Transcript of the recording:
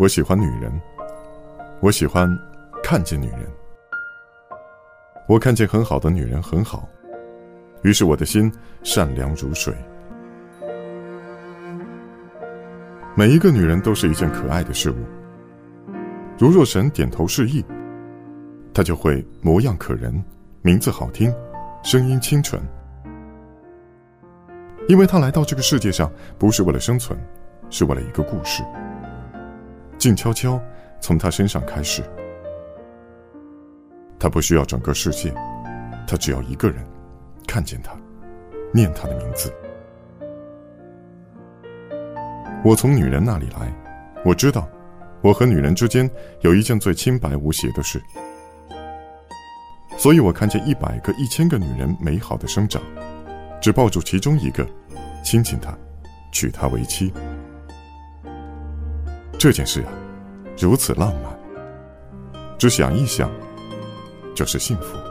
我喜欢女人，我喜欢看见女人。我看见很好的女人很好，于是我的心善良如水。每一个女人都是一件可爱的事物。如若神点头示意，她就会模样可人，名字好听，声音清纯。因为她来到这个世界上不是为了生存，是为了一个故事。静悄悄从她身上开始。她不需要整个世界，她只要一个人，看见她，念她的名字。我从女人那里来，我知道，我和女人之间有一件最清白无邪的事，所以我看见一百个、一千个女人美好的生长，只抱住其中一个，亲亲她，娶她为妻。这件事啊，如此浪漫，只想一想，就是幸福。